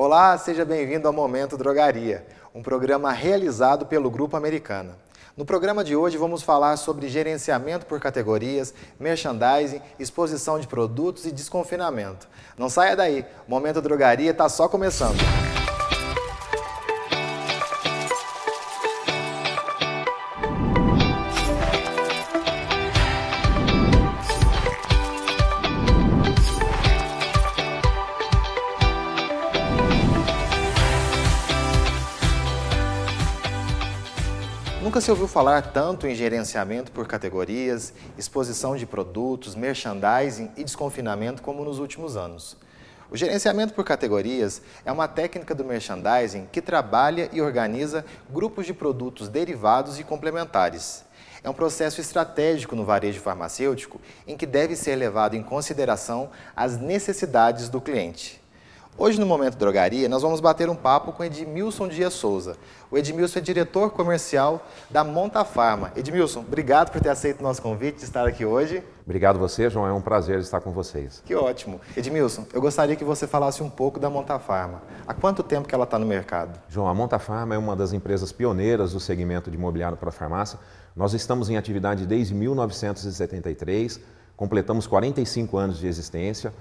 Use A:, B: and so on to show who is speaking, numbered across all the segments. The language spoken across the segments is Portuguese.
A: Olá, seja bem-vindo ao Momento Drogaria, um programa realizado pelo Grupo Americana. No programa de hoje vamos falar sobre gerenciamento por categorias, merchandising, exposição de produtos e desconfinamento. Não saia daí, o Momento Drogaria está só começando. Nunca se ouviu falar tanto em gerenciamento por categorias, exposição de produtos, merchandising e desconfinamento como nos últimos anos. O gerenciamento por categorias é uma técnica do merchandising que trabalha e organiza grupos de produtos derivados e complementares. É um processo estratégico no varejo farmacêutico em que deve ser levado em consideração as necessidades do cliente. Hoje, no Momento Drogaria, nós vamos bater um papo com Edmilson Dias Souza. O Edmilson é diretor comercial da Monta Farma. Edmilson, obrigado por ter aceito o nosso convite de estar aqui hoje.
B: Obrigado você, João. É um prazer estar com vocês.
A: Que ótimo. Edmilson, eu gostaria que você falasse um pouco da Monta Farma. Há quanto tempo que ela está no mercado?
B: João, a Monta Farma é uma das empresas pioneiras do segmento de imobiliário para a farmácia. Nós estamos em atividade desde 1973, completamos 45 anos de existência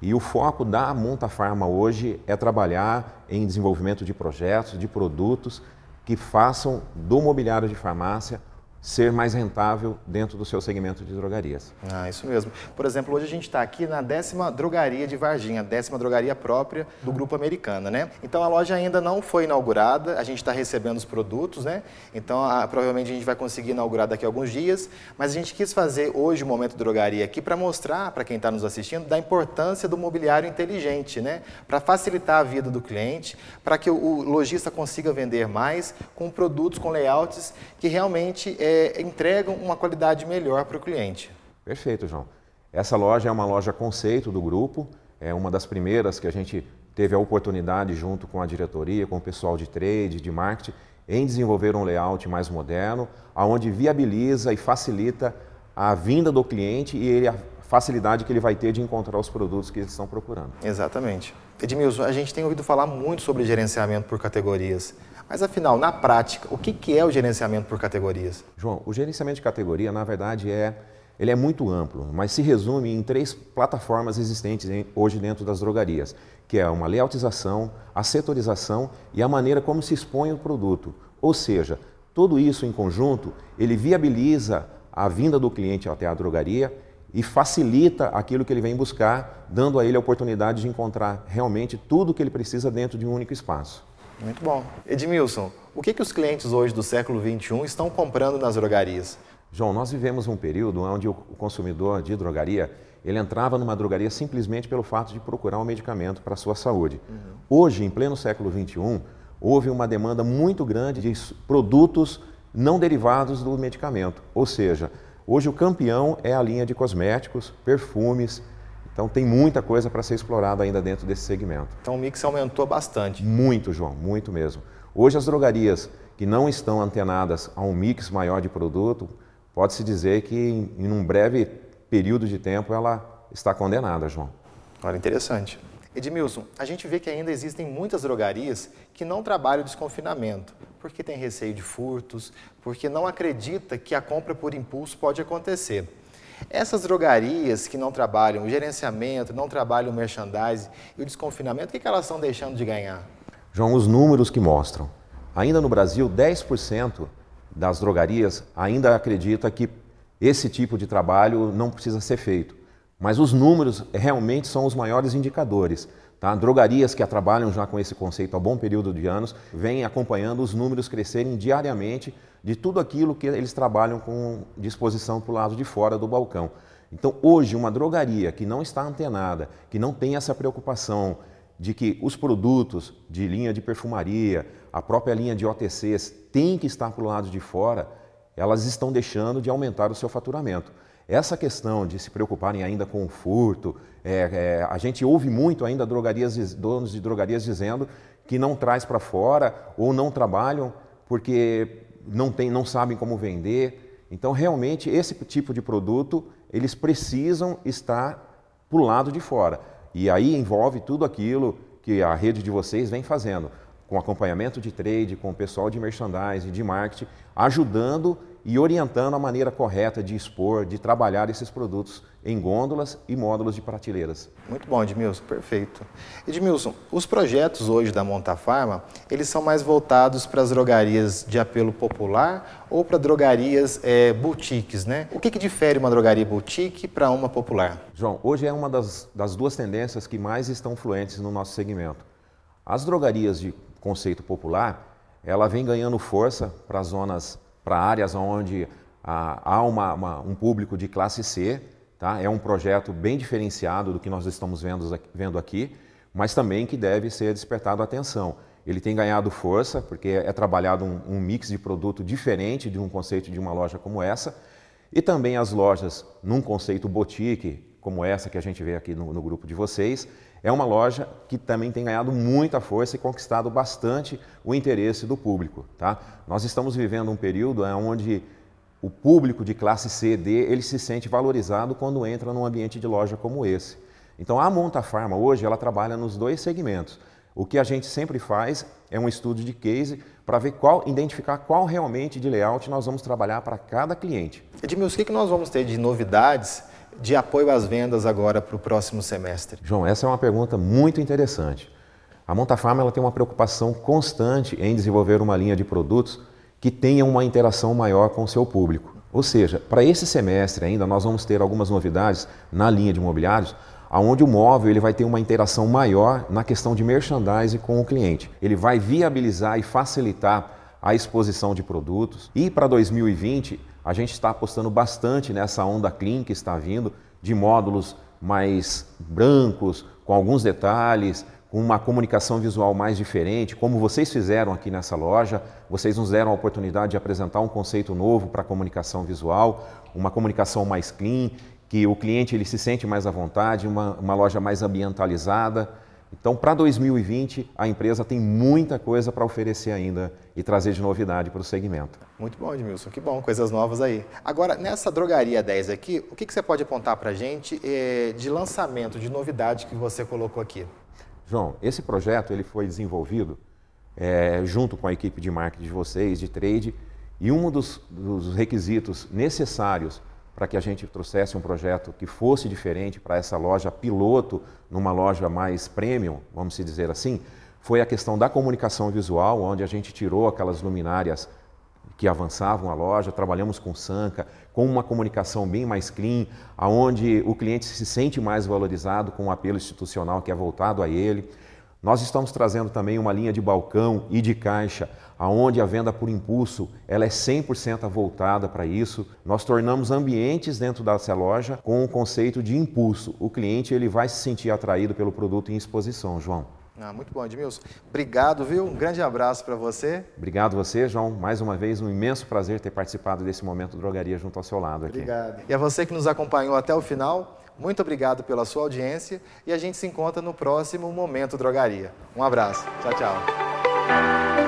B: e o foco da Monta Farma hoje é trabalhar em desenvolvimento de projetos, de produtos que façam do mobiliário de farmácia ser mais rentável dentro do seu segmento de drogarias.
A: Ah, isso mesmo. Por exemplo, hoje a gente está aqui na décima drogaria de Varginha, décima drogaria própria do Grupo Americana, né? Então a loja ainda não foi inaugurada, a gente está recebendo os produtos, né? Então a, provavelmente a gente vai conseguir inaugurar daqui a alguns dias, mas a gente quis fazer hoje o Momento Drogaria aqui para mostrar para quem está nos assistindo da importância do mobiliário inteligente, né? Para facilitar a vida do cliente, para que o, o lojista consiga vender mais com produtos, com layouts que realmente é, é, entregam uma qualidade melhor para o cliente.
B: Perfeito, João. Essa loja é uma loja conceito do grupo, é uma das primeiras que a gente teve a oportunidade, junto com a diretoria, com o pessoal de trade, de marketing, em desenvolver um layout mais moderno, aonde viabiliza e facilita a vinda do cliente e ele, facilidade que ele vai ter de encontrar os produtos que eles estão procurando.
A: Exatamente. Edmilson, a gente tem ouvido falar muito sobre gerenciamento por categorias. Mas afinal, na prática, o que é o gerenciamento por categorias?
B: João, o gerenciamento de categoria, na verdade, é ele é muito amplo, mas se resume em três plataformas existentes hoje dentro das drogarias, que é uma layoutização, a setorização e a maneira como se expõe o produto. Ou seja, tudo isso em conjunto, ele viabiliza a vinda do cliente até a drogaria e facilita aquilo que ele vem buscar, dando a ele a oportunidade de encontrar realmente tudo o que ele precisa dentro de um único espaço.
A: Muito bom. Edmilson, o que, que os clientes hoje do século XXI estão comprando nas drogarias?
B: João, nós vivemos um período onde o consumidor de drogaria ele entrava numa drogaria simplesmente pelo fato de procurar um medicamento para a sua saúde. Uhum. Hoje, em pleno século XXI, houve uma demanda muito grande de produtos não derivados do medicamento. Ou seja, hoje o campeão é a linha de cosméticos, perfumes, então tem muita coisa para ser explorada ainda dentro desse segmento.
A: Então o mix aumentou bastante.
B: Muito, João, muito mesmo. Hoje as drogarias que não estão antenadas a um mix maior de produto, pode-se dizer que em, um breve período de tempo ela está condenada, João.
A: Olha, interessante. Edmilson, a gente vê que ainda existem muitas drogarias que não trabalham o desconfinamento, porque tem receio de furtos, porque não acredita que a compra por impulso pode acontecer. Essas drogarias que não trabalham o gerenciamento, não trabalham o merchandising e o desconfinamento, o que, que elas estão deixando de ganhar?
B: João, os números que mostram. Ainda no Brasil, 10% das drogarias ainda acredita que esse tipo de trabalho não precisa ser feito. Mas os números realmente são os maiores indicadores. Tá? Drogarias que trabalham já com esse conceito há bom período de anos vêm acompanhando os números crescerem diariamente de tudo aquilo que eles trabalham com disposição para o lado de fora do balcão. Então, hoje, uma drogaria que não está antenada, que não tem essa preocupação de que os produtos de linha de perfumaria, a própria linha de OTCs, têm que estar para o lado de fora, elas estão deixando de aumentar o seu faturamento. Essa questão de se preocuparem ainda com o furto, é, é, a gente ouve muito ainda drogarias, donos de drogarias dizendo que não traz para fora ou não trabalham porque não, tem, não sabem como vender. Então, realmente, esse tipo de produto, eles precisam estar para o lado de fora. E aí envolve tudo aquilo que a rede de vocês vem fazendo, com acompanhamento de trade, com o pessoal de merchandising, de marketing, ajudando e orientando a maneira correta de expor, de trabalhar esses produtos em gôndolas e módulos de prateleiras.
A: Muito bom, Edmilson, perfeito. Edmilson, os projetos hoje da Montafarma, eles são mais voltados para as drogarias de apelo popular ou para drogarias é, boutiques, né? O que, que difere uma drogaria boutique para uma popular?
B: João, hoje é uma das, das duas tendências que mais estão fluentes no nosso segmento. As drogarias de conceito popular, ela vem ganhando força para zonas para áreas onde ah, há uma, uma, um público de classe C. Tá? É um projeto bem diferenciado do que nós estamos vendo, vendo aqui, mas também que deve ser despertado atenção. Ele tem ganhado força porque é trabalhado um, um mix de produto diferente de um conceito de uma loja como essa, e também as lojas num conceito boutique, como essa que a gente vê aqui no, no grupo de vocês, é uma loja que também tem ganhado muita força e conquistado bastante o interesse do público. Tá? Nós estamos vivendo um período onde o público de classe C D ele se sente valorizado quando entra num ambiente de loja como esse. Então a Monta Pharma hoje ela trabalha nos dois segmentos. O que a gente sempre faz é um estudo de case para ver qual, identificar qual realmente de layout nós vamos trabalhar para cada cliente.
A: Edmilson, o que nós vamos ter de novidades de apoio às vendas agora para o próximo semestre?
B: João, essa é uma pergunta muito interessante. A Montafarma ela tem uma preocupação constante em desenvolver uma linha de produtos que tenha uma interação maior com o seu público. Ou seja, para esse semestre ainda nós vamos ter algumas novidades na linha de imobiliários, aonde o móvel ele vai ter uma interação maior na questão de merchandising com o cliente. Ele vai viabilizar e facilitar a exposição de produtos. E para 2020, a gente está apostando bastante nessa onda clean que está vindo, de módulos mais brancos, com alguns detalhes, com uma comunicação visual mais diferente, como vocês fizeram aqui nessa loja. Vocês nos deram a oportunidade de apresentar um conceito novo para a comunicação visual, uma comunicação mais clean, que o cliente ele se sente mais à vontade, uma, uma loja mais ambientalizada. Então, para 2020, a empresa tem muita coisa para oferecer ainda e trazer de novidade para o segmento.
A: Muito bom, Edmilson, que bom, coisas novas aí. Agora, nessa drogaria 10 aqui, o que, que você pode apontar para a gente eh, de lançamento, de novidade que você colocou aqui?
B: João, esse projeto ele foi desenvolvido é, junto com a equipe de marketing de vocês, de trade, e um dos, dos requisitos necessários para que a gente trouxesse um projeto que fosse diferente para essa loja piloto, numa loja mais premium, vamos dizer assim, foi a questão da comunicação visual, onde a gente tirou aquelas luminárias que avançavam a loja, trabalhamos com Sanca, com uma comunicação bem mais clean, aonde o cliente se sente mais valorizado com o um apelo institucional que é voltado a ele. Nós estamos trazendo também uma linha de balcão e de caixa, aonde a venda por impulso ela é 100% voltada para isso. Nós tornamos ambientes dentro dessa loja com o conceito de impulso. O cliente ele vai se sentir atraído pelo produto em exposição, João.
A: Ah, muito bom, Edmilson. Obrigado, viu? Um grande abraço para você.
B: Obrigado você, João. Mais uma vez, um imenso prazer ter participado desse momento Drogaria junto ao seu lado aqui.
A: Obrigado. E a você que nos acompanhou até o final, muito obrigado pela sua audiência e a gente se encontra no próximo Momento Drogaria. Um abraço. Tchau, tchau.